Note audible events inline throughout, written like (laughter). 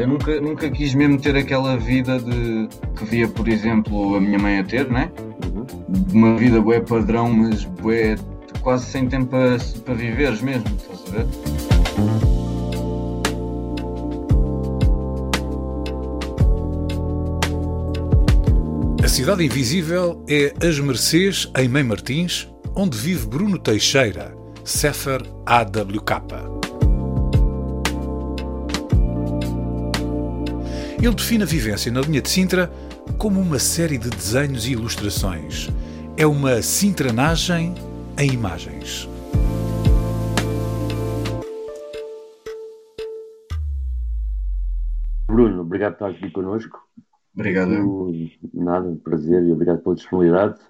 Eu nunca, nunca quis mesmo ter aquela vida de que via, por exemplo, a minha mãe a ter, né? Uma vida bué padrão, mas bué quase sem tempo para, para viveres mesmo, estás a ver? A Cidade Invisível é As Mercês, em Mãe Martins, onde vive Bruno Teixeira, Sefer AWK. Ele define a vivência na linha de Sintra como uma série de desenhos e ilustrações. É uma sintranagem em imagens. Bruno, obrigado por estar aqui connosco. Obrigado. Tu, nada, um prazer e obrigado pela disponibilidade.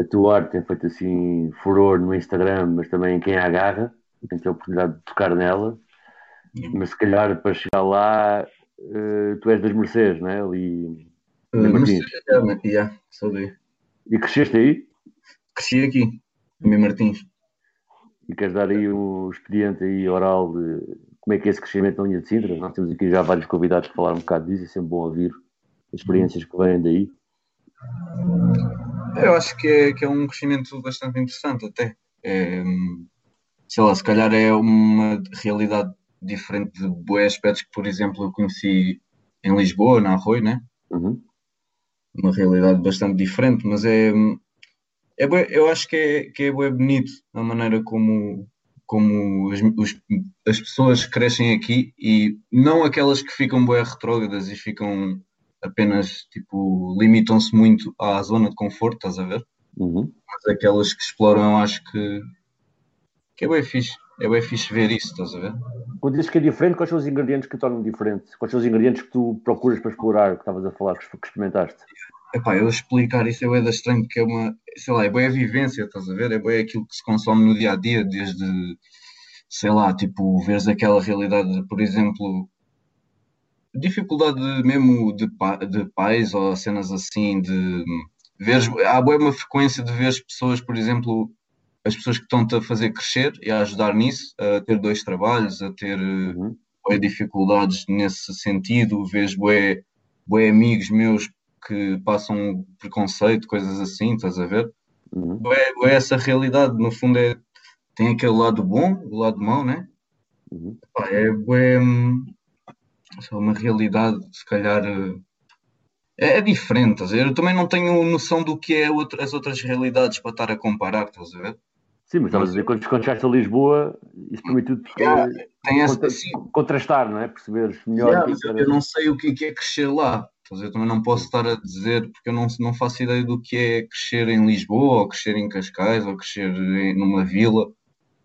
A tua arte tem feito assim furor no Instagram, mas também em quem a agarra, tem a oportunidade de tocar nela. Mas se calhar para chegar lá, uh, tu és das Mercedes, não é? Ali. Uh, Martins. É, yeah, sou daí. E cresceste aí? Cresci aqui, em Martins. E queres dar aí um expediente aí oral de como é que é esse crescimento na linha de Sintra? Nós temos aqui já vários convidados que falaram um bocado disso, é sempre bom ouvir as experiências que vêm daí. Eu acho que é, que é um crescimento bastante interessante até. É, sei lá, se calhar é uma realidade diferente de boas aspectos que, por exemplo, eu conheci em Lisboa, na Arroio, né? Uhum. Uma realidade bastante diferente, mas é, é bué, eu acho que é, que é bué bonito a maneira como, como as, os, as pessoas crescem aqui e não aquelas que ficam bué retrógradas e ficam apenas tipo limitam-se muito à zona de conforto, estás a ver? Uhum. Mas aquelas que exploram, acho que, que é bem fixe. É bem fixe ver isso, estás a ver? Quando dizes que é diferente, quais são os ingredientes que tornam diferente? Quais são os ingredientes que tu procuras para explorar, que estavas a falar, que experimentaste? Epá, eu explicar isso é bem estranho, porque é uma, sei lá, é bem a vivência, estás a ver? É bem aquilo que se consome no dia a dia, desde, sei lá, tipo, veres aquela realidade, por exemplo, dificuldade mesmo de, de pais ou cenas assim, de ver há boa uma frequência de ver pessoas, por exemplo, as pessoas que estão-te a fazer crescer e a ajudar nisso, a ter dois trabalhos, a ter Uhum. bué dificuldades nesse sentido, vês bué, bué amigos meus que passam preconceito, coisas assim, estás a ver? Uhum. Bué, bué essa realidade, no fundo é, tem aquele lado bom, o lado mau, né? Uhum. Pá, é bué, hum, só uma realidade, se calhar, eh, é, é diferente, estás a ver? Eu também não tenho noção do que é outra- as outras realidades para estar a comparar, estás a ver? Sim, mas estavas a dizer, quando, quando chegaste a Lisboa, isso permitiu-te Yeah, Tem essa, contra- contrastar, não é? Perceberes melhor. Yeah, mas eu, não sei o que é que é crescer lá. Ver? Eu também não posso estar a dizer, porque eu não, não faço ideia do que é crescer em Lisboa, ou crescer em Cascais, ou crescer em- numa vila.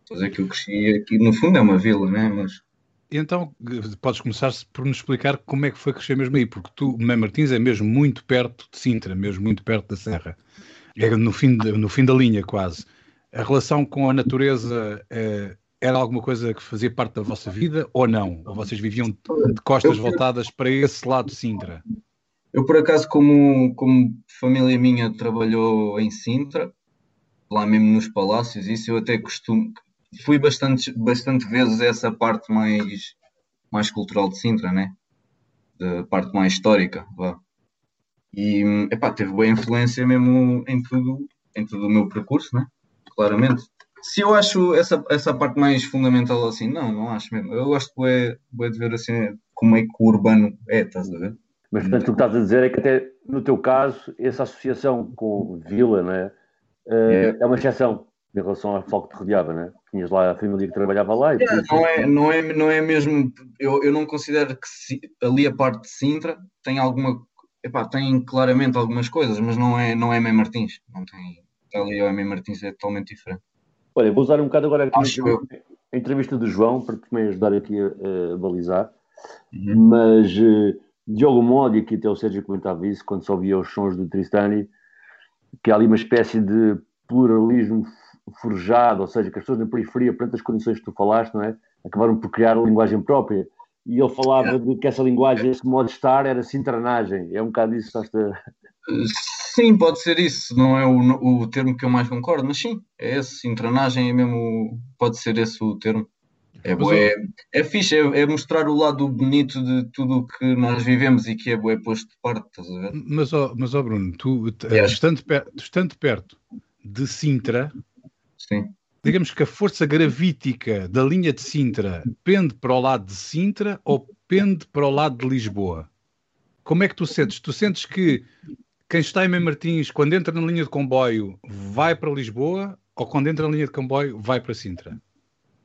Estás a ver que eu cresci aqui, no fundo é uma vila, né? Mas Então, podes começar por nos explicar como é que foi crescer mesmo aí, porque tu, Mãe Martins, é mesmo muito perto de Sintra, mesmo muito perto da Serra. É no fim, de- no fim da linha, quase. A relação com a natureza eh, era alguma coisa que fazia parte da vossa vida ou não? Ou vocês viviam de costas voltadas para esse lado de Sintra? Eu, por acaso, como, como família minha trabalhou em Sintra, lá mesmo nos palácios, isso eu até costumo. Fui bastante, bastante vezes a essa parte mais, mais cultural de Sintra, né? Da parte mais histórica, vá. E, epá, teve boa influência mesmo em tudo, em todo o meu percurso, né? Claramente. Se eu acho essa, essa parte mais fundamental assim, não, não acho mesmo. Eu gosto bué, bué de ver assim como é que o urbano é, estás a ver? Mas portanto, o que estás a dizer é que até no teu caso, essa associação com vila, não é? É uma exceção em relação ao que te rodeava, não é? Tinhas lá a família que trabalhava lá e depois- Não é, não é, não é mesmo. Eu, eu não considero que se- ali a parte de Sintra tem alguma. Epá, tem claramente algumas coisas, mas não é, não é Mãe Martins. Não tem. Ali o Mãe Martins é totalmente diferente. Olha, vou usar um bocado agora aqui Acho a entrevista do João, para também ajudar aqui a, a balizar, uhum. mas uh, de algum modo, e aqui até o Sérgio comentava isso, quando só via os sons do Tristani, que há ali uma espécie de pluralismo forjado, ou seja, que as pessoas na periferia, perante as condições que tu falaste, não é? acabaram por criar a linguagem própria. E ele falava de que essa linguagem, esse modo de estar, era sintranagem. É um bocado isso, estás a... Sim, pode ser isso. Não é o, o termo que eu mais concordo, mas sim, é esse. Sintranagem é mesmo. Pode ser esse o termo. É, é, é fixe, é, é, mostrar o lado bonito de tudo o que nós vivemos e que é bué posto de parte, estás a ver? Mas, oh, mas oh Bruno, tu, é. estando, per, estando perto de Sintra, Sim. digamos que a força gravítica da linha de Sintra pende para o lado de Sintra ou pende para o lado de Lisboa? Como é que tu sentes? Tu sentes que quem está em Martins, quando entra na linha de comboio, vai para Lisboa ou quando entra na linha de comboio, vai para Sintra?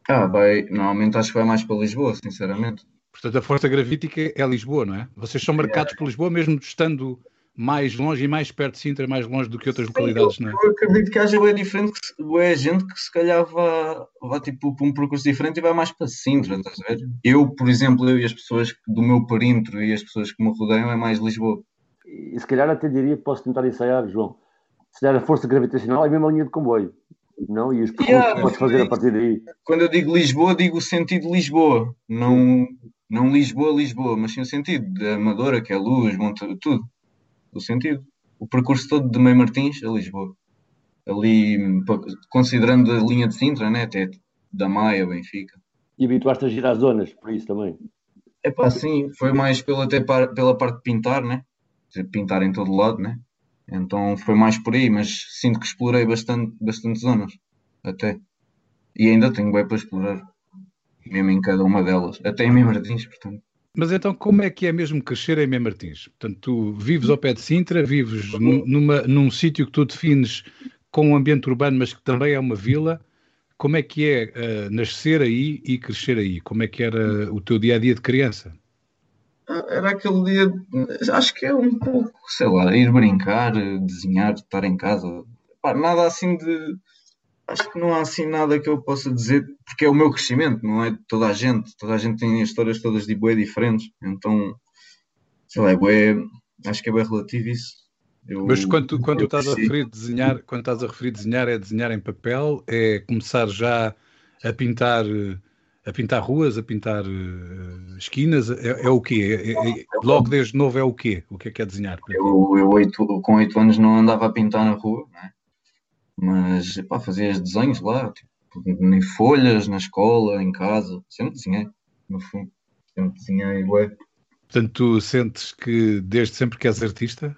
Ah, vai, normalmente acho que vai mais para Lisboa, sinceramente. Portanto, a força gravítica é Lisboa, não é? Vocês são marcados é. por Lisboa, mesmo estando mais longe e mais perto de Sintra, mais longe do que outras localidades, eu, não é? Eu acredito que haja é diferente, é gente que se calhar vá, vá tipo para um percurso diferente e vai mais para Sintra, estás a ver? Eu, por exemplo, eu e as pessoas do meu perímetro e as pessoas que me rodeiam é mais Lisboa. E se calhar até diria que posso tentar ensaiar, João. Se der a força gravitacional é a mesma linha de comboio. Não, e os percursos yeah, que podes fazer a partir daí. Quando eu digo Lisboa, digo o sentido de Lisboa. Não, não Lisboa, Lisboa, mas sim o sentido da Amadora, que é luz, monta, tudo o sentido. O percurso todo de Meio Martins a Lisboa. Ali, considerando a linha de Sintra, né? até da Maia, Benfica. E habituaste a girar zonas, por isso também? É pá, sim, foi mais pela, até pela parte de pintar, né? Pintar em todo lado, né? Então foi mais por aí, mas sinto que explorei bastante, bastante zonas, até. E ainda tenho bem para explorar, mesmo em cada uma delas, até em Meio Martins, portanto. Mas então, como é que é mesmo crescer em Mem Martins? Portanto, tu vives ao pé de Sintra, vives numa, num sítio que tu defines com um ambiente urbano, mas que também é uma vila. Como é que é uh, nascer aí e crescer aí? Como é que era o teu dia a dia de criança? Era aquele dia, acho que é um pouco, sei lá, ir brincar, desenhar, estar em casa. Pá, nada assim de acho que não há assim nada que eu possa dizer, porque é o meu crescimento, não é de toda a gente. Toda a gente tem histórias todas de bué diferentes, então, sei lá, é bué, acho que é bem relativo isso. Eu, Mas quando quando estás a referir desenhar, quando estás a referir desenhar, é desenhar em papel, é começar já a pintar a pintar ruas, a pintar uh, esquinas, é, é, o quê? É, é, logo desde novo é o quê? O que é que é desenhar? Eu, eu com oito anos não andava a pintar na rua, né? Mas, pá, fazia desenhos lá, tipo, em folhas, na escola, em casa. Sempre desenhei, no fundo. Sempre desenhei, ué. Portanto, tu sentes que desde sempre que és artista?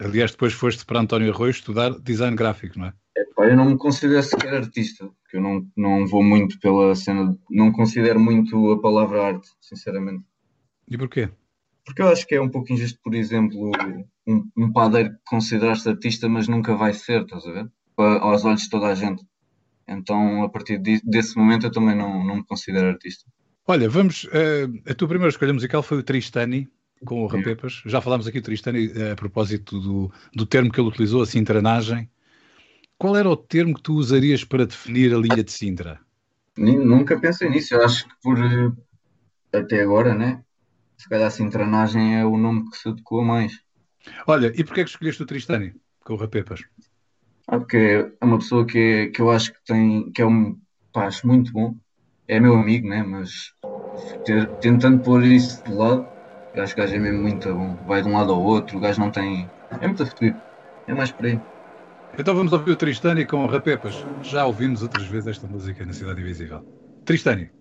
Aliás, depois foste para António Arroio estudar design gráfico, não é? É pá, eu não me considero sequer artista, porque eu não, não vou muito pela cena, não considero muito a palavra arte, sinceramente. E porquê? Porque eu acho que é um pouco injusto, por exemplo, um, um padeiro considerar-se artista, mas nunca vai ser, estás a ver? aos olhos de toda a gente. Então, a partir de, desse momento, eu também não, não me considero artista. Olha, vamos. Uh, a tua primeira escolha musical foi o Tristani, com o Rapepas. Já falámos aqui do Tristani uh, a propósito do, do termo que ele utilizou, a cintranagem. Qual era o termo que tu usarias para definir a linha de Sintra? Nunca pensei nisso. Eu acho que por. Até agora, né? Se calhar a cintranagem é o nome que se adequa mais. Olha, e porquê é que escolheste o Tristani com o Rapepas? Ah, porque é uma pessoa que, é, que eu acho que tem, que é um pá, muito bom, é meu amigo, né? Mas ter, tentando pôr isso de lado, acho que o gajo é mesmo muito bom. Vai de um lado ao outro, o gajo não tem. É muito a futuro. É mais por aí. Então vamos ouvir o Tristani com Rapepas. Já ouvimos outras vezes esta música na Cidade Invisível. Tristani.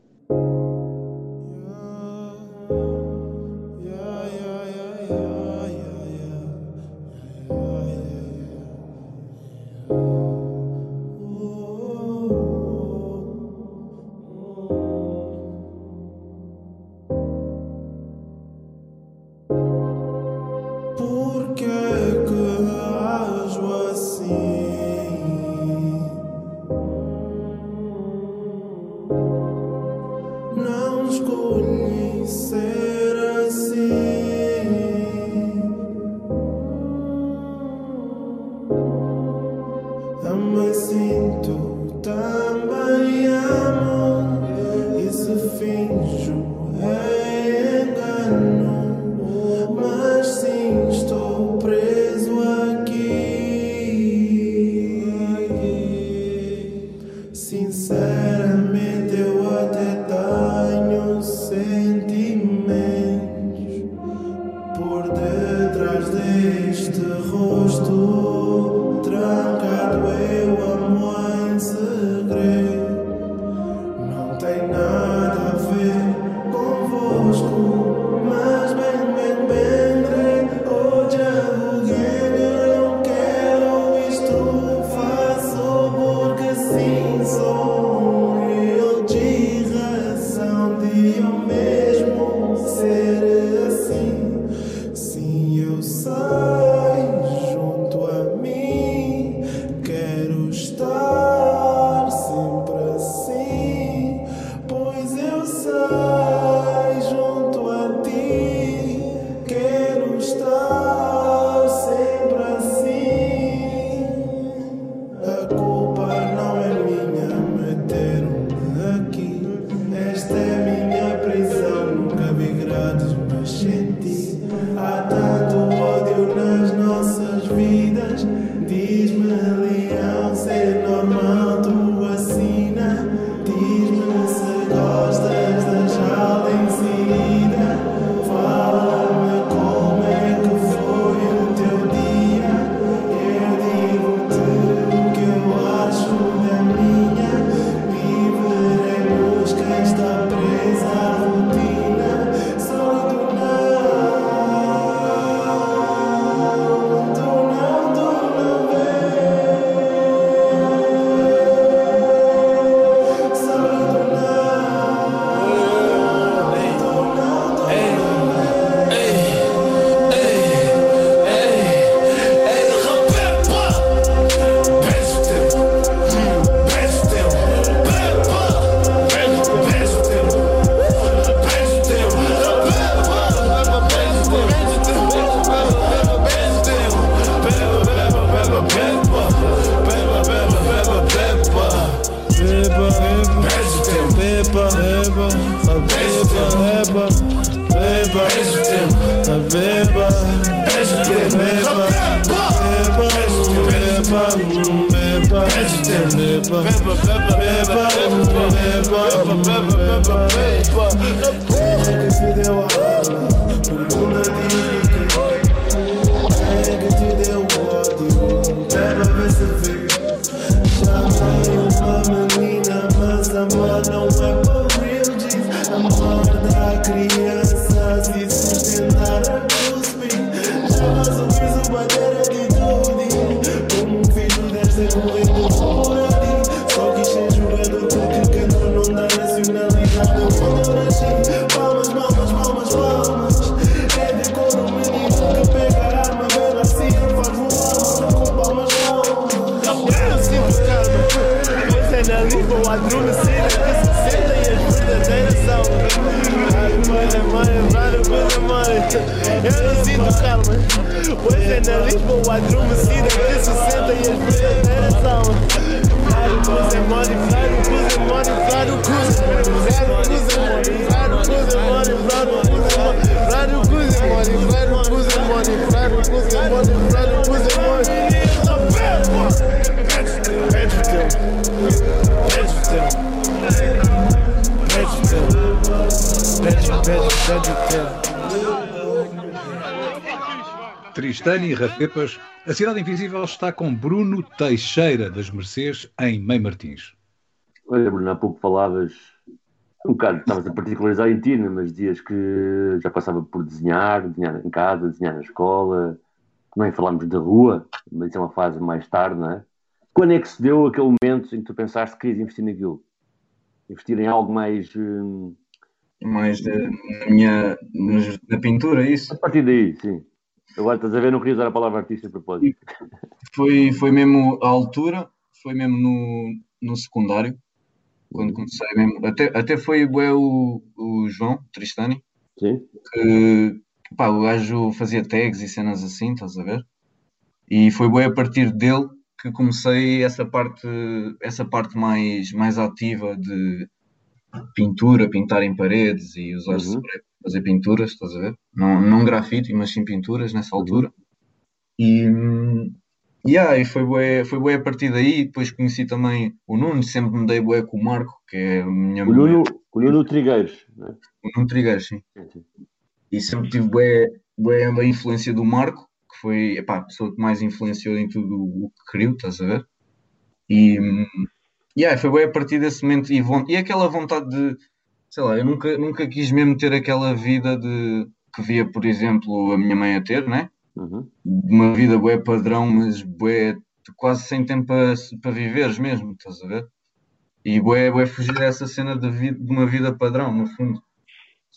Há numa cena que se sentem as verdadeiras são. Coisa mãe, rara coisa mãe. Eu não sinto calma. Pois é na Lisboa, a numa cena que se sentem as verdadeiras são. Raro coisa mole, raro coisa mole, raro coisa. Raro coisa mole, raro coisa mole, raro coisa. Tristane e Rafepas, a Cidade Invisível está com Bruno Teixeira das Mercês em Mãe Martins. Olha, Bruno, há pouco falavas um bocado, estavas a particularizar em ti, né, mas dias que já passava por desenhar, desenhar em casa, desenhar na escola, também falámos da rua, mas isso é uma fase mais tarde, não é? Quando é que se deu aquele momento em que tu pensaste que querias investir naquilo? Investir em algo mais. Hum... Mais de, na minha. na pintura, é isso? A partir daí, sim. Agora estás a ver, não queria usar a palavra artista a propósito. Foi, foi mesmo a altura, foi mesmo no, no secundário, quando comecei mesmo. Até, até foi o, o João Tristani, Sim. que pá, o gajo fazia tags e cenas assim, estás a ver? E foi bem a partir dele que comecei essa parte, essa parte mais, mais ativa de pintura, pintar em paredes e usar uhum. spray fazer pinturas, estás a ver? Não, não grafite, mas sim pinturas nessa altura. E, yeah, e foi bué, foi bué a partir daí. Depois conheci também o Nuno, sempre me dei bué com o Marco, que é a minha o Nuno, o Nuno Trigueiros, né? O Nuno Trigueiros, sim. sim, sim. E sempre tive bué, bué a influência do Marco, que foi epá, a pessoa que mais influenciou em tudo o que criou, estás a ver? E yeah, foi bem a partir desse momento e, e aquela vontade de, sei lá, eu nunca, nunca quis mesmo ter aquela vida de que via, por exemplo, a minha mãe a ter, né? Uhum. Uma vida bué padrão, mas bué, quase sem tempo para, para viveres mesmo, estás a ver? E bué, bué fugir dessa cena de, vida, de uma vida padrão, no fundo.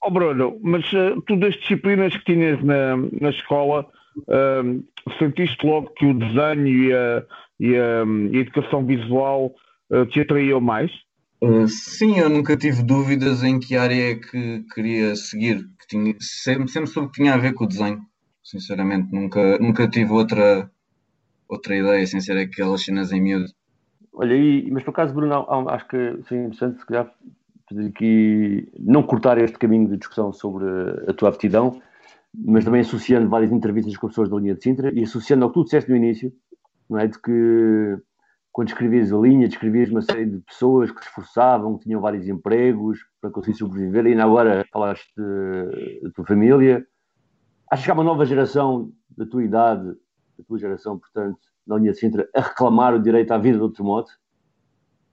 Oh Bruno, mas uh, tu das disciplinas que tinhas na, na escola, uh, sentiste logo que o desenho e a, e a, e a educação visual te atraíam mais? Uh, sim, eu nunca tive dúvidas em que área é que queria seguir. Que tinha, sempre, sempre soube que tinha a ver com o desenho. Sinceramente, nunca, nunca tive outra, outra ideia sem ser aquelas cenas em miúdo. Olha, e, mas por acaso, Bruno, acho que seria interessante se calhar aqui não cortar este caminho de discussão sobre a tua aptidão, mas também associando várias entrevistas com pessoas da linha de Sintra e associando ao que tu disseste no início, não é? De que quando escrevias a linha, descrevias uma série de pessoas que se esforçavam, que tinham vários empregos para conseguir sobreviver, e ainda agora falaste da tua família. Acho que há uma nova geração da tua idade, da tua geração, portanto, na linha de Sintra, a reclamar o direito à vida de outro modo,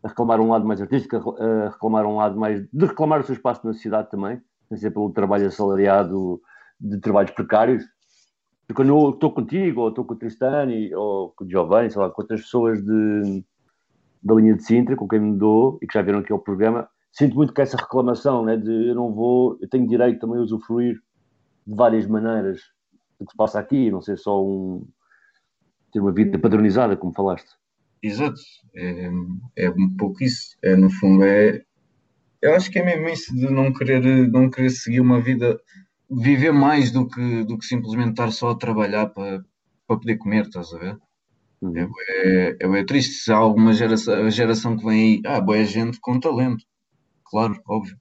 a reclamar um lado mais artístico, a reclamar um lado mais de reclamar o seu espaço na sociedade também, sem ser pelo trabalho assalariado de trabalhos precários, quando eu estou contigo, ou estou com o Tristani, ou com o Giovanni, sei lá, com outras pessoas de, da linha de Sintra, com quem me dou, e que já viram aqui o programa, sinto muito que essa reclamação, né, de eu não vou, eu tenho direito também a usufruir de várias maneiras do que se passa aqui, não ser só um, ter uma vida padronizada, como falaste. Exato, é, é um pouco isso, é, no fundo é, eu acho que é mesmo isso de não querer, não querer seguir uma vida viver mais do que, do que simplesmente estar só a trabalhar para, para poder comer, estás a ver? Uhum. É, é, é, triste se há alguma geração, a geração que vem aí, ah, boa gente com talento, claro, óbvio,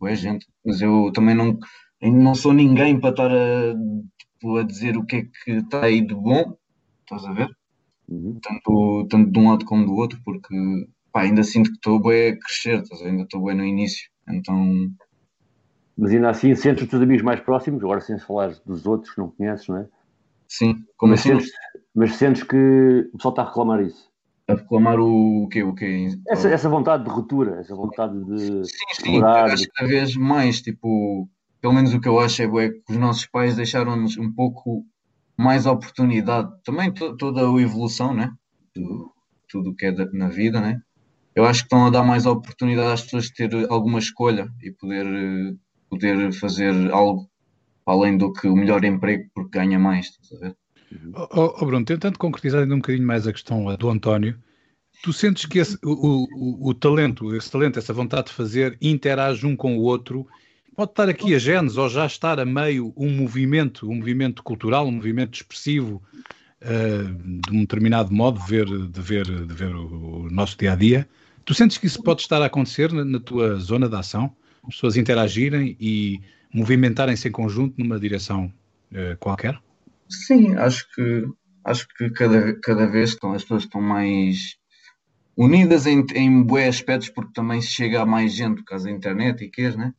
boa gente, mas eu também não, não sou ninguém para estar a, tipo, a dizer o que é que está aí de bom, estás a ver? Uhum. Tanto, tanto de um lado como do outro, porque pá, ainda sinto que estou bem a crescer, estás a ver? ainda estou bem no início, então mas ainda assim sentes os teus amigos mais próximos, agora sem falar dos outros que não conheces, não é? Sim, como mas, assim? sentes, mas sentes que o pessoal está a reclamar isso. A reclamar o, quê? O quê? Essa, essa vontade de ruptura, essa vontade de. Sim, sim, explorar, de... cada vez mais, tipo, pelo menos o que eu acho é, é que os nossos pais deixaram-nos um pouco mais oportunidade. Também toda a evolução, né? Tudo o que é na vida, né? Eu acho que estão a dar mais oportunidade às pessoas de ter alguma escolha e poder eh, poder fazer algo além do que o melhor emprego porque ganha mais, estás a ver? Oh, oh, Bruno, tentando concretizar ainda um bocadinho mais a questão do António, tu sentes que esse, o, o, o, talento, esse talento, essa vontade de fazer, interage um com o outro, pode estar aqui a genes ou já estar a meio um movimento, um movimento cultural, um movimento expressivo uh, de um determinado modo de ver, de ver, de ver o, o nosso dia a dia. Tu sentes que isso pode estar a acontecer na, na tua zona de ação? As pessoas interagirem e movimentarem-se em conjunto numa direção uh, qualquer? Sim, acho que acho que cada, cada vez estão, as pessoas estão mais unidas em, em bons aspectos porque também se chega a mais gente por causa da internet e queres, né?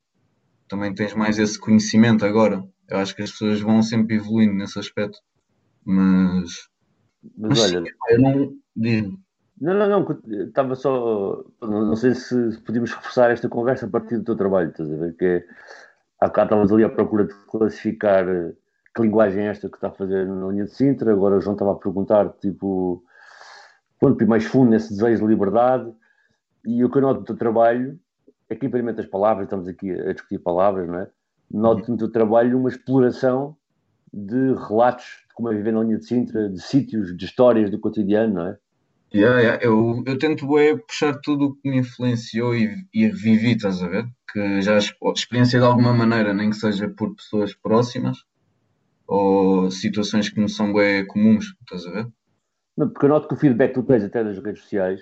Também tens mais esse conhecimento agora. Eu acho que as pessoas vão sempre evoluindo nesse aspecto. Mas, mas, mas olha, sim, eu não digo. Não, não, não, estava só. Não, sei se podíamos reforçar esta conversa a partir do teu trabalho, estás a ver? Que é, há bocado estavas ali à procura de classificar eh, que linguagem é esta que está a fazer na linha de Sintra, agora o João estava a perguntar, tipo, quanto mais fundo nesse desejo de liberdade, e o que eu noto do teu trabalho é que implementa as palavras, estamos aqui a discutir palavras, não é? Noto no teu trabalho uma exploração de relatos de como é viver na linha de Sintra, de sítios, de histórias do cotidiano, não é? Yeah, yeah. Eu, eu tento é, puxar tudo o que me influenciou e, e vivi, estás a ver? Que já experienciei de alguma maneira, nem que seja por pessoas próximas ou situações que não são bem comuns, estás a ver? Não, porque eu noto que o feedback que tu tens até das redes sociais,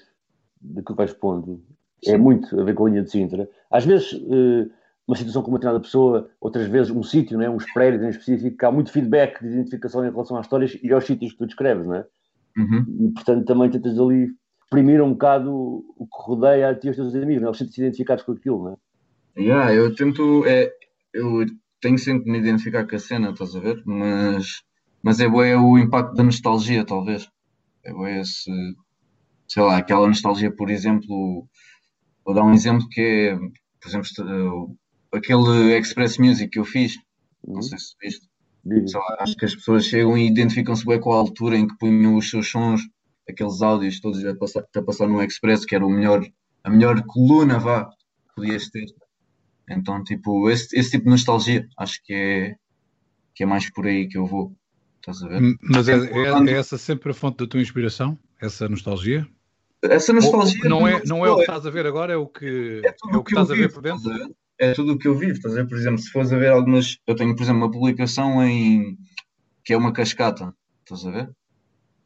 de que vais pondo, é muito a ver com a linha de Sintra. Às vezes, eh, uma situação com uma determinada pessoa, outras vezes um sítio, não é? uns prédios em específico, há muito feedback de identificação em relação às histórias e aos sítios que tu descreves, não é? Uhum. E, portanto, também tentas ali exprimir um bocado o que rodeia a ti e os teus amigos, não? É? eles sentem-se identificados com aquilo, não é? Yeah, eu tento, é, eu tenho sempre de me identificar com a cena, estás a ver? Mas mas é bem o impacto da nostalgia, talvez. É bem esse, sei lá, aquela nostalgia, por exemplo, vou dar um exemplo que é, por exemplo, aquele Express Music que eu fiz, não uhum. sei se viste. Acho que as pessoas chegam e identificam-se bem com a altura em que punham os seus sons, aqueles áudios todos a passar, a passar no Express, que era o melhor, a melhor coluna, vá, que podias ter. Então, tipo, esse, esse tipo de nostalgia, acho que é, que é mais por aí que eu vou. Estás a ver? Mas é, é, é essa sempre a fonte da tua inspiração? Essa nostalgia? Essa nostalgia. Ou, não, é, não é o que estás a ver agora, é o que, é, é o que, que estás a ver por dentro? É tudo o que eu vivo, estás a ver? Por exemplo, se fores a ver algumas. Eu tenho, por exemplo, uma publicação em. que é uma cascata, estás a ver?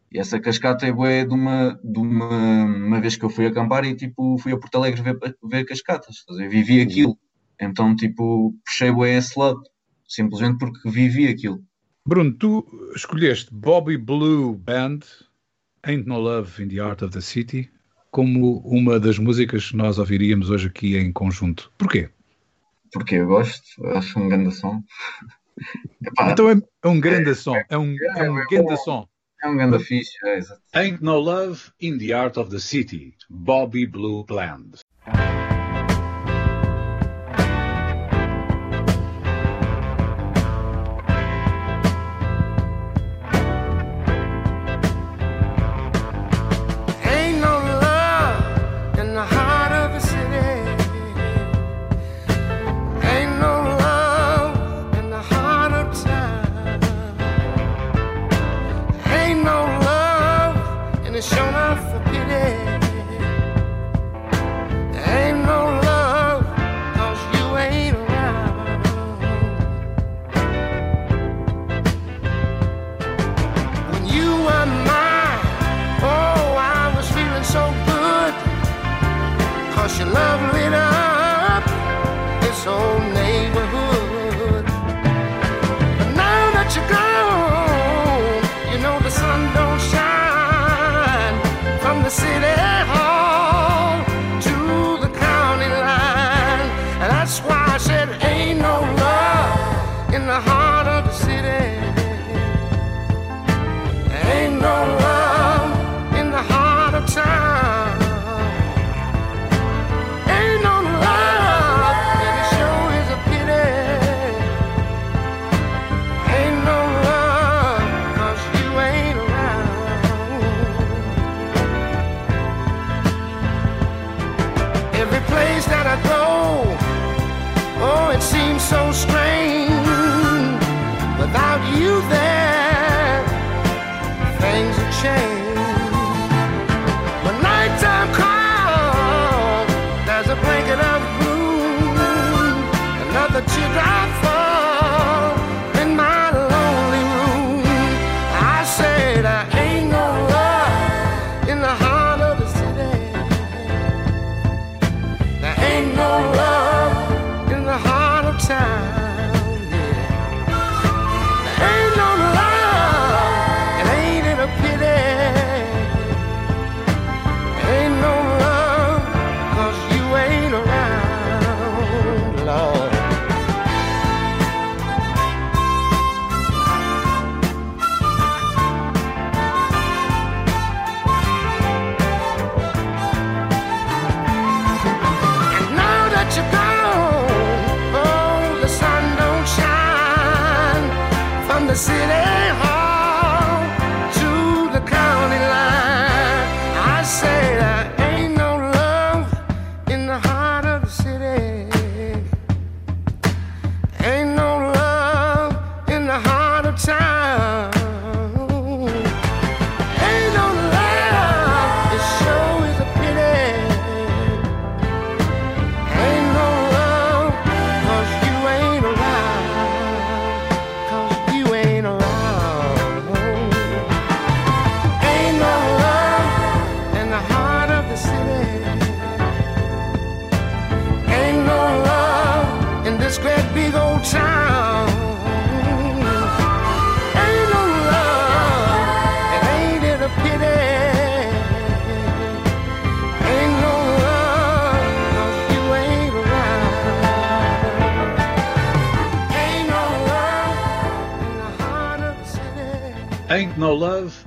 E essa cascata é boa de uma, de uma, uma vez que eu fui acampar e tipo fui a Porto Alegre ver, ver cascatas, estás a ver? Vivi aquilo. Então, tipo, puxei o esse lado, simplesmente porque vivi aquilo. Bruno, tu escolheste Bobby Blue Band, Ain't No Love in the Art of the City, como uma das músicas que nós ouviríamos hoje aqui em conjunto. Porquê? Porque eu gosto, acho um grande som. Epá, então é, é, um grande som, é um, é um grande som. É um grande fixe, é, exato. Ain't No Love in the Art of the City, Bobby Blue Bland. in the heart of the city. Ain't no love in the heart of town. Ain't no love, and it sure is a pity. Ain't no you ain't around. Every place that I go, oh, it seems so strange. sit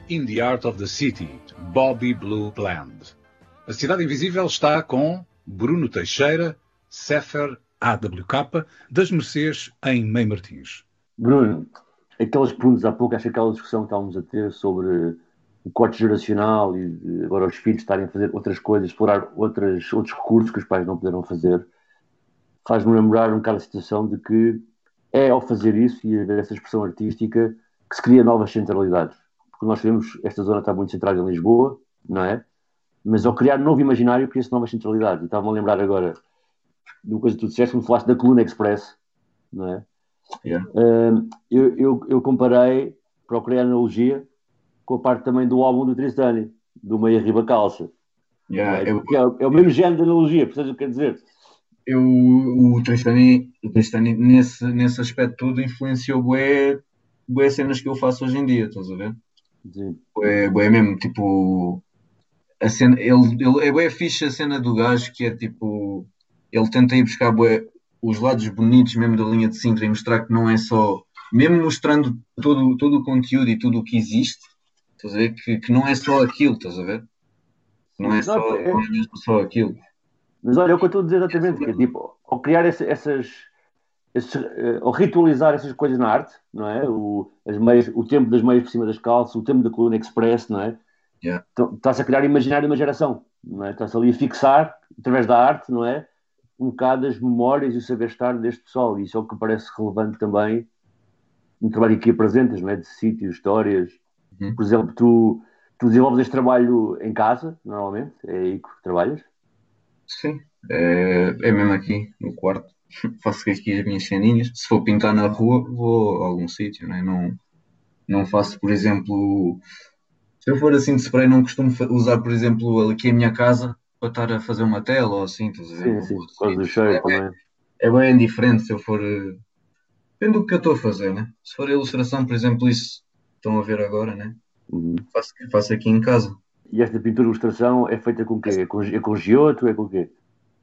in the Art of the City, Bobby Blue Bland. A Cidade Invisível está com Bruno Teixeira, Sefer AWK, das Mercês, em Meio Martins. Bruno, aqueles pontos há pouco, acho que aquela discussão que estávamos a ter sobre o corte geracional e agora os filhos estarem a fazer outras coisas, explorar outras, outros recursos que os pais não puderam fazer, faz-me lembrar um bocado a situação de que é ao fazer isso e haver essa expressão artística que se cria novas centralidades. Porque nós sabemos esta zona está muito centrada em Lisboa, não é? Mas ao criar um novo imaginário, cria-se novas centralidades. Estava-me a lembrar agora de uma coisa que tu disseste, quando falaste da coluna Express, não é? Yeah. Uh, eu, eu, eu, comparei, procurei a analogia com a parte também do álbum do Tristani, do Meia Riba Calça. Yeah, é? eu, é, é, o mesmo género de analogia, percebes o que quer dizer? Eu, o Tristani, o Tristani nesse, nesse aspecto todo influenciou bué, bué cenas que eu faço hoje em dia, estás a ver? Sim. Bué, bué mesmo, tipo, a cena, ele, ele é bué fixe a cena do gajo que é tipo, ele tenta ir buscar bué, os lados bonitos mesmo da linha de Sintra e mostrar que não é só, mesmo mostrando todo, todo o conteúdo e tudo o que existe, estás a ver? Que, que não é só aquilo, estás a ver? Não é, só, é- não é só aquilo. Mas olha, é o que eu estou a dizer exatamente, que é tipo, ao criar esse- essas, esses, eh, ao ritualizar essas coisas na arte, não é? O, as meias, o tempo das meias por cima das calças, o tempo da coluna express, não é? Yeah. Então, a criar imaginário de uma geração, não é? Está-se ali a fixar, através da arte, não é? Um bocado as memórias e o saber estar deste pessoal, e isso é o que parece relevante também no trabalho que apresentas, não é? De sítios, histórias. Uhum. Por exemplo, tu, tu desenvolves este trabalho em casa, normalmente, é aí que trabalhas? Sim, é, é mesmo aqui no quarto. (laughs) Faço aqui as minhas ceninhas. Se for pintar na rua, vou a algum sítio, né? Não, não faço, por exemplo, se eu for assim de spray, não costumo usar, por exemplo, aqui a minha casa para estar a fazer uma tela ou assim, estás a ver? Sim, sim, causa do cheiro também. É bem diferente se eu for. eh, Depende do que eu estou a fazer, né? Se for ilustração, por exemplo, isso estão a ver agora, né? Uhum. Faço, faço aqui em casa. E esta pintura ilustração é feita com o quê? É com, é com giotto? É com o quê?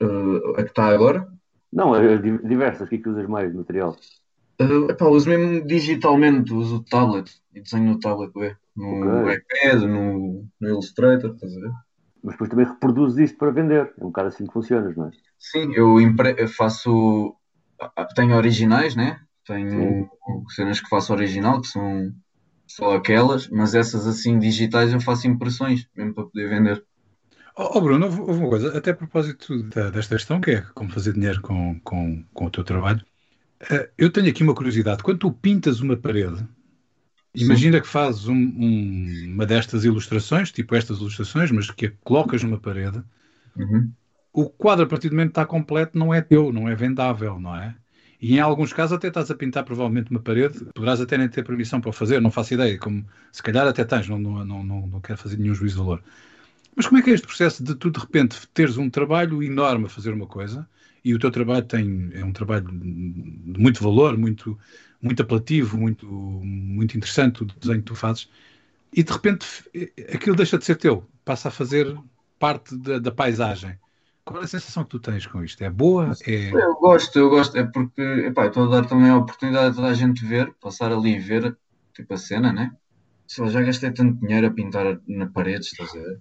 Eh, a que está agora, Não, é di- diversas. O que é que usas mais de material? Uh, epá, uso mesmo digitalmente, uso o tablet e desenho no tablet, ué, no Ok. iPad, no, no Illustrator, estás a ver? Mas depois também reproduzes isto para vender. É um bocado assim que funcionas, não é? Sim, eu impre- eu faço. ah, Tenho originais, né? Tenho cenas que faço original, que são só aquelas, mas essas assim digitais eu faço impressões, mesmo para poder vender. Oh, Bruno, houve uma coisa, até a propósito da- desta questão, que é como fazer dinheiro com, com, com o teu trabalho. Eh, eu tenho aqui uma curiosidade. Quando tu pintas uma parede, imagina que fazes um- um- uma destas ilustrações, tipo estas ilustrações, mas que a colocas numa parede, Uhum. o quadro, a partir do momento que está completo, não é teu, não é vendável, não é? E em alguns casos até estás a pintar provavelmente uma parede, poderás até nem ter permissão para o fazer, não faço ideia, como se calhar até tens, não, não, não, não, não quero fazer nenhum juízo de valor. Mas como é que é este processo de tu de repente teres um trabalho enorme a fazer uma coisa e o teu trabalho tem, é um trabalho de muito valor, muito, muito apelativo, muito, muito interessante o desenho que tu fazes, e de repente aquilo deixa de ser teu, passa a fazer parte da, da paisagem. Qual é a sensação que tu tens com isto? É boa? É... Eu gosto, eu gosto, é porque epá, eu estou a dar também a oportunidade de toda a gente ver, passar ali e ver tipo a cena, né? Lá, já gastei tanto dinheiro a pintar na parede, estás a ver?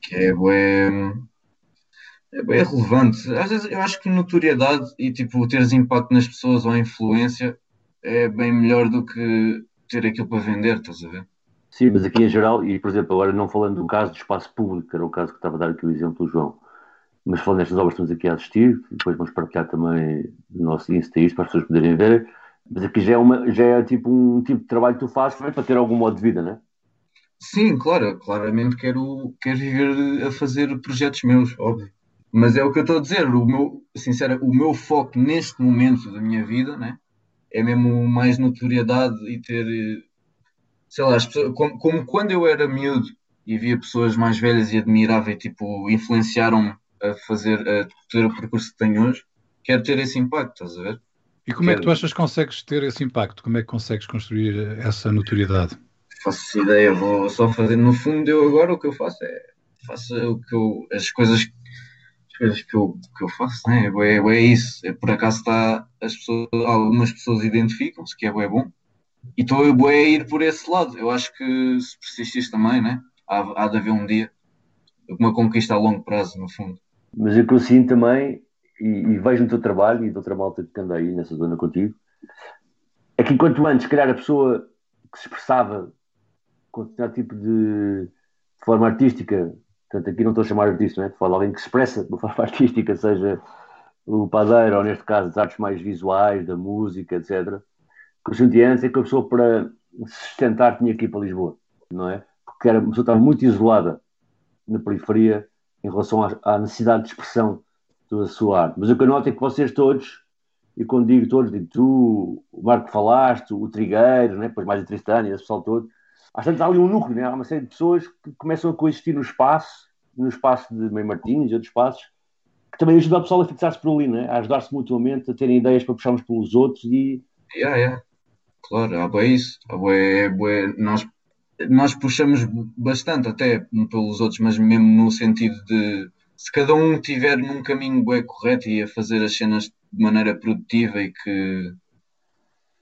Que é bué, é bué relevante. Às vezes eu acho que notoriedade e tipo teres impacto nas pessoas ou influência é bem melhor do que ter aquilo para vender, estás a ver? Sim, mas aqui em geral, e por exemplo, agora não falando do caso do espaço público, que era o caso que estava a dar aqui o exemplo do João, mas falando destas obras que estamos aqui a assistir, depois vamos partilhar também no nosso Insta isto para as pessoas poderem ver, mas aqui já é, uma, já é tipo um tipo de trabalho que tu fazes para ter algum modo de vida, não é? Sim, claro, claramente quero, quero viver a fazer projetos meus, óbvio. Mas é o que eu estou a dizer, o meu, sincero, o meu foco neste momento da minha vida, né, é mesmo mais notoriedade e ter, sei lá, as pessoas, como, como quando eu era miúdo e via pessoas mais velhas e admirava e tipo, influenciaram-me a fazer, a ter o percurso que tenho hoje, quero ter esse impacto, estás a ver? E como é que tu Quero. achas que consegues ter esse impacto? Como é que consegues construir essa notoriedade? Faço ideia, vou só fazer. No fundo, eu agora o que eu faço é faço o que eu, as coisas, as coisas que, eu, que eu faço, né? é, é, isso. É, por acaso está as pessoas, algumas pessoas identificam-se, que é bué bom, e estou a ir por esse lado. Eu acho que se persistires também, né? há, há de haver um dia uma conquista a longo prazo, no fundo. Mas eu consigo também, e, e, vejo no teu trabalho e de outra malta que anda aí nessa zona contigo, é que enquanto antes, se calhar, a pessoa que se expressava com determinado tipo de, de, forma artística, portanto, aqui não estou a chamar artista, né? falo alguém que expressa de uma (laughs) forma artística, seja o padeiro, ou neste caso, as artes mais visuais, da música, etc. O que eu senti antes é que a pessoa, para se sustentar, tinha que ir para Lisboa, não é? Porque era, a pessoa estava muito isolada na periferia em relação à, à necessidade de expressão da sua arte. Mas o que eu noto é que vocês todos, e quando digo todos, digo tu, o Marco falaste, o Trigueiro, né? depois mais a Tristânia, esse pessoal todo, às vezes há ali um núcleo, né? há uma série de pessoas que começam a coexistir no espaço, no espaço de Meio Martins e outros espaços, que também ajuda o pessoal a fixar-se por ali, né? a ajudar-se mutuamente, a terem ideias para puxarmos pelos outros e. Yeah, yeah. Claro, há bem isso. Bem, nós nós puxamos bastante até pelos outros, mas mesmo no sentido de se cada um tiver num caminho bem correto e a fazer as cenas de maneira produtiva e que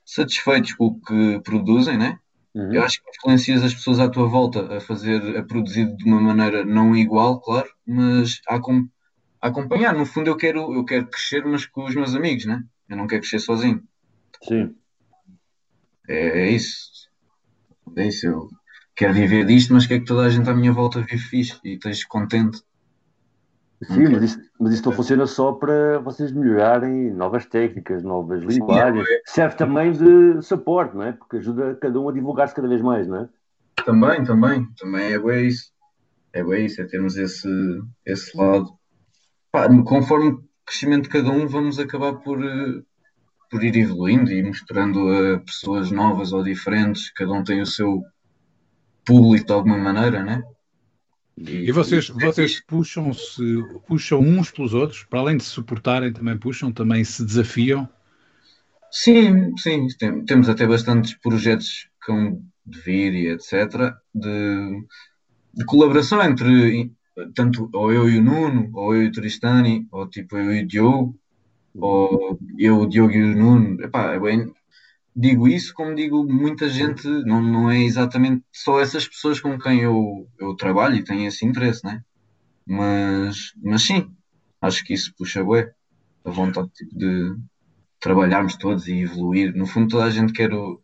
satisfeitos com o que produzem, né? Uhum. Eu acho que influencias as pessoas à tua volta a fazer, a produzir de uma maneira não igual, claro, mas a, a acompanhar. No fundo, eu quero, eu quero crescer, mas com os meus amigos, né? Eu não quero crescer sozinho. Sim. É, é isso. É isso. Eu, quero viver disto, mas quer que toda a gente à minha volta vive fixe e esteja contente. Sim, mas isso, mas isso não funciona só para vocês melhorarem novas técnicas, novas linguagens. É. Serve também de suporte, não é? Porque ajuda cada um a divulgar-se cada vez mais, não é? Também, também. Também é bem isso. É bem isso, é termos esse, esse lado. Pá, conforme o crescimento de cada um, vamos acabar por, eh, por ir evoluindo e mostrando a pessoas novas ou diferentes. Cada um tem o seu público de alguma maneira, né? E, e vocês, vocês puxam-se, puxam uns pelos outros, para além de se suportarem, também puxam, também se desafiam? Sim, sim, tem, temos até bastantes projetos que vão de vir e etc. De, de colaboração entre tanto ou eu e o Nuno, ou eu e o Tristani, ou tipo eu e o Diogo, ou eu, o Diogo e o Nuno. Epá, é bem, digo isso como digo muita gente, não, não é exatamente só essas pessoas com quem eu, eu trabalho e tenho esse interesse, né? Mas, mas sim, acho que isso puxa bué, a vontade tipo, de trabalharmos todos e evoluir. No fundo, toda a gente quer o,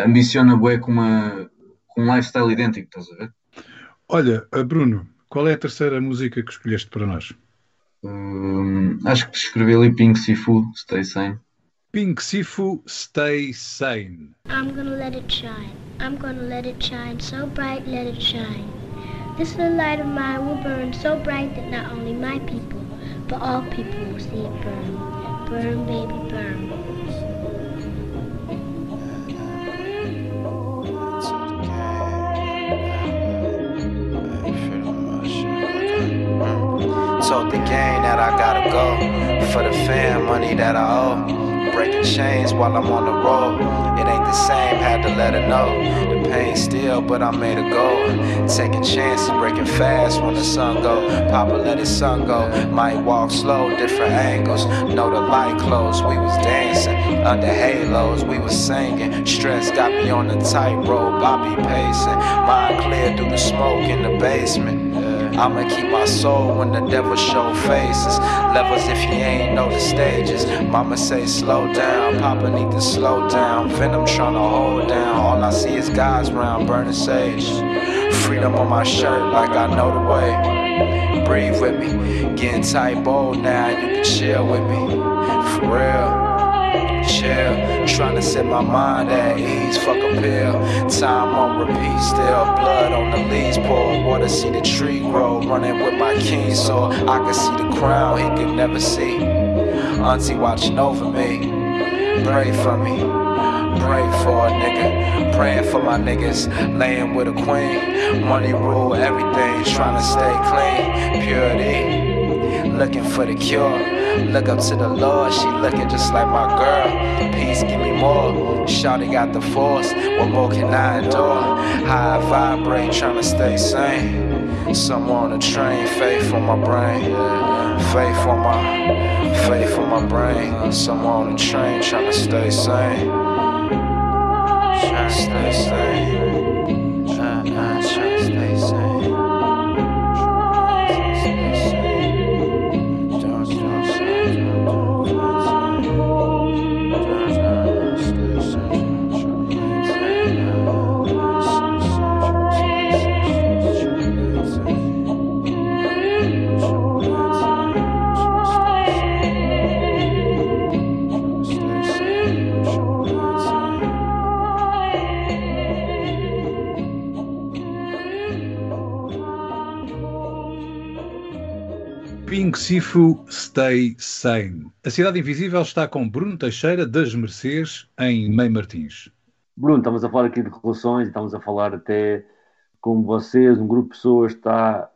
ambiciona bué com, uma, com um lifestyle idêntico, estás a ver? Olha, eh, Bruno, qual é a terceira música que escolheste para nós? Hum, acho que escrevi ali Pink Sifu, Stay Sane. Pink Sifu, stay sane. I'm gonna let it shine. I'm gonna let it shine so bright, let it shine. This little light of mine will burn so bright that not only my people, but all people will see it burn. Burn, baby, burn. Told the gang that I gotta go for the fam money that I owe breaking chains while I'm on the road. It ain't the same, had to let her know. The pain still, but I made a go. Taking chances, breaking fast when the sun go. Papa let his son go. Might walk slow, different angles. Know the light close. We was dancing under halos. We was singing. Stress got me on the tightrope. I be pacing. Mind clear through the smoke in the basement. I'ma keep my soul when the devil show faces. Levels if you ain't know the stages. Mama say slow down, Papa need to slow down. Venom tryna hold down. All I see is guys round burning sage. Freedom on my shirt like I know the way. Breathe with me, getting tight bold now. You can chill with me, for real Trying to set my mind at ease, fuck a pill. Time on repeat, still blood on the leaves. Pour water, see the tree grow. Running with my king, so I can see the crown he could never see. Auntie watching over me, pray for me. Pray for a nigga, praying for my niggas, laying with a queen. Money rule everything, trying to stay clean. Purity, looking for the cure. Look up to the Lord, she looking just like my girl. Peace, give me more. Shawty got the force, what more can I endure? High vibrate, trying to stay sane. Someone on the train, faith on my brain. Faith on my, faith on my brain. Someone on the train, trying to stay sane. stay sane. Sifu Stay Sane. A Cidade Invisível está com Bruno Teixeira das Mercês em Mei Martins. Bruno, estamos a falar aqui de relações, estamos a falar até como vocês, um grupo de pessoas, está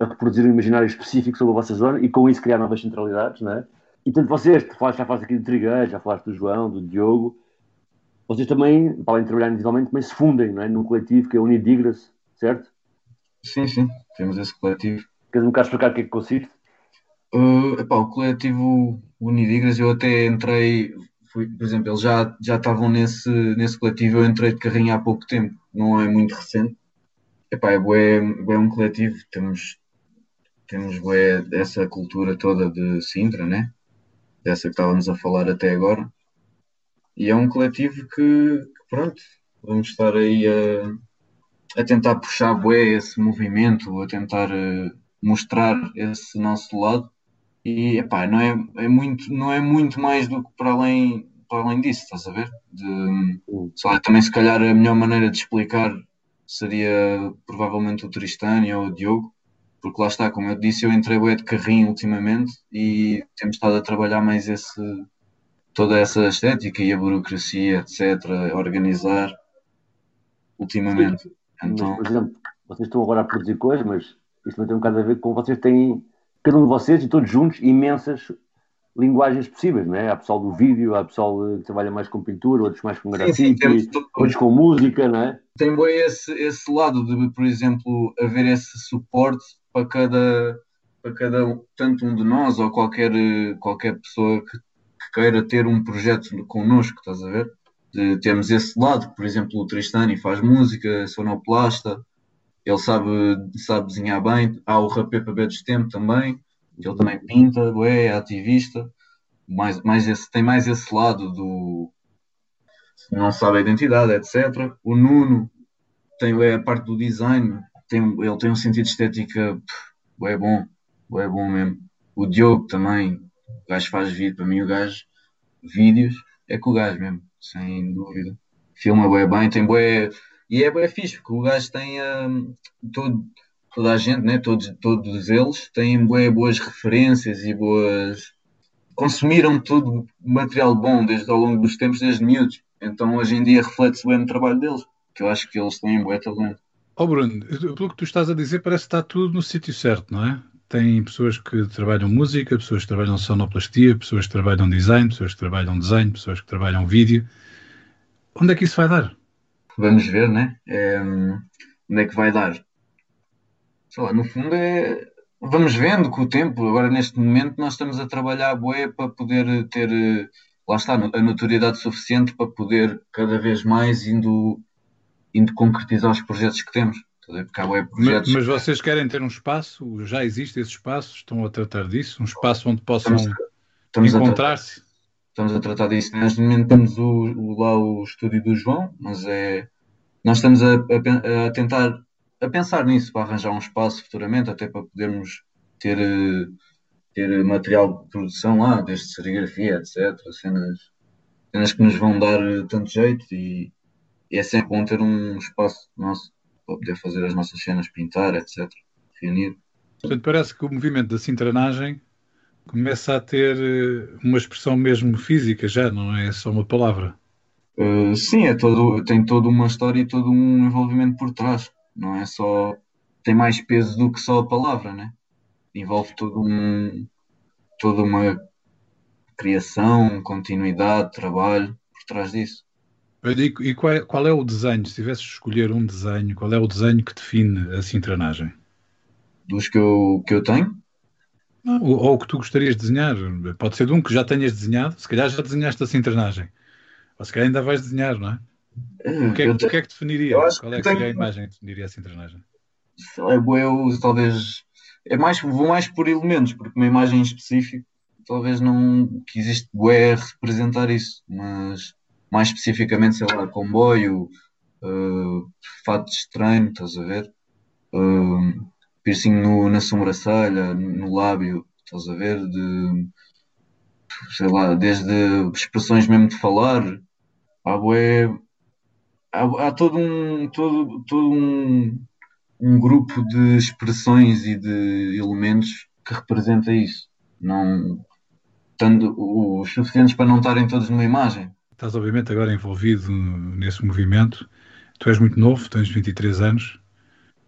a reproduzir um imaginário específico sobre a vossa zona e com isso criar novas centralidades, não é? E tanto vocês, já falaste aqui do Trigueiro, já falaste do João, do Diogo, vocês também, para além de trabalhar individualmente, também se fundem não é? num coletivo que é o Unidigras, certo? Sim, sim, temos esse coletivo. Queres um bocado explicar o que é que consiste? Uh, epá, o coletivo Unidigras, eu até entrei, fui, por exemplo, eles já, já estavam nesse, nesse coletivo, eu entrei de carrinho há pouco tempo, não é muito recente. Epá, é, bué, um coletivo, temos, temos bué essa cultura toda de Sintra, né? Dessa que estávamos a falar até agora. E é um coletivo que, que pronto, vamos estar aí a, a tentar puxar bué esse movimento, a tentar uh, mostrar esse nosso lado e epá, não é, é muito não é muito mais do que para além para além disso estás a ver de, só, também se calhar a melhor maneira de explicar seria provavelmente o Tristânia ou o Diogo porque lá está, como eu disse, eu entrei bué de carrinho ultimamente e temos estado a trabalhar mais esse toda essa estética e a burocracia, etc, a organizar ultimamente. Sim. Então, Mas, por exemplo, vocês estão agora a produzir coisas, mas isto também tem um bocado a ver com vocês têm cada um de vocês e todos juntos imensas linguagens possíveis, não é? Há pessoal do vídeo, há pessoal que trabalha mais com pintura, outros mais com grafite, outros com música, não é? Tem bem esse, esse lado de, por exemplo, haver esse suporte para cada, para cada tanto um de nós ou qualquer, qualquer pessoa que, que queira ter um projeto connosco, estás a ver? De, temos esse lado, por exemplo, o Tristani faz música, sonoplasta, ele sabe, sabe desenhar bem. Há o Rapé para Bedes Tempo também, ele também pinta, é, ativista. Mais, mais esse, tem mais esse lado do não sabe a identidade, etc. O Nuno tem é, a parte do design, tem, ele tem um sentido de estética é bom, é bom mesmo. O Diogo também, o gajo faz vídeo, para mim o gajo, vídeos, é com o gajo mesmo, sem dúvida. Filma bem, bem tem bué e é bem fixe, porque o gajo tem um, todo, toda a gente, né? todos, todos eles têm bem boas referências e boas. consumiram tudo material bom desde ao longo dos tempos, desde miúdos. Então hoje em dia reflete-se bem no trabalho deles, que eu acho que eles têm bué talento. Oh Bruno, pelo que tu estás a dizer, parece que está tudo no sítio certo, não é? Tem pessoas que trabalham música, pessoas que trabalham sonoplastia, pessoas que trabalham design, pessoas que trabalham desenho, pessoas que trabalham vídeo. Onde é que isso vai dar? Vamos ver, né? É, onde é que vai dar? Sei lá, no fundo é. Vamos vendo com o tempo. Agora, neste momento, nós estamos a trabalhar a boé para poder ter, lá está, a notoriedade suficiente para poder cada vez mais indo, indo concretizar os projetos que temos. Mas, mas vocês querem ter um espaço? Já existe esse espaço? Estão a tratar disso? Um espaço onde possam encontrar-se? Estamos a tratar disso. Neste momento temos o, o, lá o estúdio do João, mas é nós estamos a, a, a, tentar a pensar nisso para arranjar um espaço futuramente, até para podermos ter, ter material de produção lá, desde serigrafia, etc. Cenas, cenas que nos vão dar tanto jeito e, e é sempre bom ter um espaço nosso para poder fazer as nossas cenas, pintar, etc. Reunir. Portanto, parece que o movimento da cintranagem começa a ter eh, uma expressão mesmo física já, não é só uma palavra. Uh, sim, é todo, tem toda uma história e todo um envolvimento por trás. Não é só. Tem mais peso do que só a palavra, né? Envolve todo um, toda uma criação, continuidade, trabalho por trás disso. E, e qual, é, qual, é, o desenho? Se tivesse de escolher um desenho, qual é o desenho que define a cintranagem? Dos que eu, que eu tenho? Ou, ou que tu gostarias de desenhar. Pode ser de um que já tenhas desenhado. Se calhar já desenhaste a cintranagem. Ou se calhar ainda vais desenhar, não é? O que, é, o que é que definiria? Qual é que seria a imagem que definiria essa internagem? É, eu talvez. É mais, vou mais por elementos, porque uma imagem específica talvez não que existe bué representar isso, mas mais especificamente, sei lá, comboio, uh, fato de treino, estás a ver? Uh, piercing no, na sobrancelha, no lábio, estás a ver? De, sei lá, desde expressões mesmo de falar, há bué, há, há todo um, todo, todo um, um grupo de expressões e de elementos que representa isso. Não, tendo os suficientes para não estarem todos numa imagem. Estás obviamente agora envolvido nesse movimento. Tu és muito novo, tens 23 anos.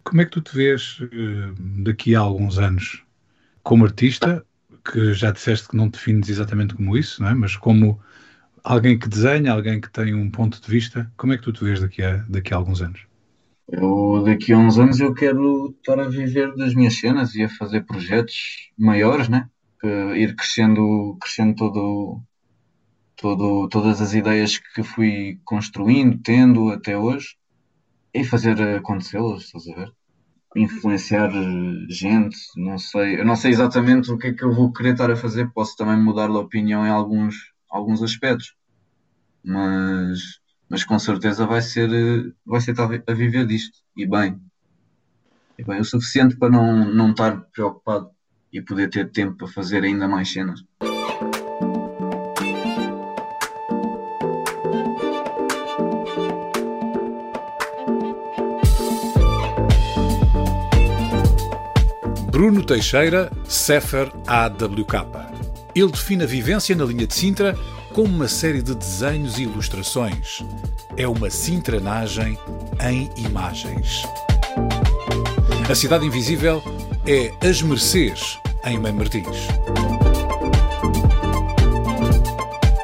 Como é que tu te vês eh, daqui a alguns anos como artista, que já disseste que não te defines exatamente como isso, não é? mas como alguém que desenha, alguém que tem um ponto de vista, como é que tu te vês daqui a, daqui a alguns anos? Eu, daqui a uns anos eu quero estar a viver das minhas cenas e a fazer projetos maiores, né? ir crescendo, crescendo todo, todo, todas as ideias que fui construindo, tendo até hoje e fazer acontecê-las, estás a ver? Influenciar gente, não sei, eu não sei exatamente o que é que eu vou querer estar a fazer, posso também mudar de opinião em alguns, alguns aspectos, mas, mas com certeza vai ser, vai ser a viver disto, e bem, e bem o suficiente para não, não estar preocupado e poder ter tempo para fazer ainda mais cenas. Bruno Teixeira, Sefer AWK. Ele define a vivência na linha de Sintra como uma série de desenhos e ilustrações. É uma cintranagem em imagens. A Cidade Invisível é As Mercês, em Mãe Martins.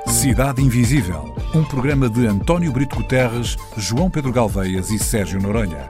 Cidade Invisível, um programa de António Brito Guterres, João Pedro Galveias e Sérgio Noronha,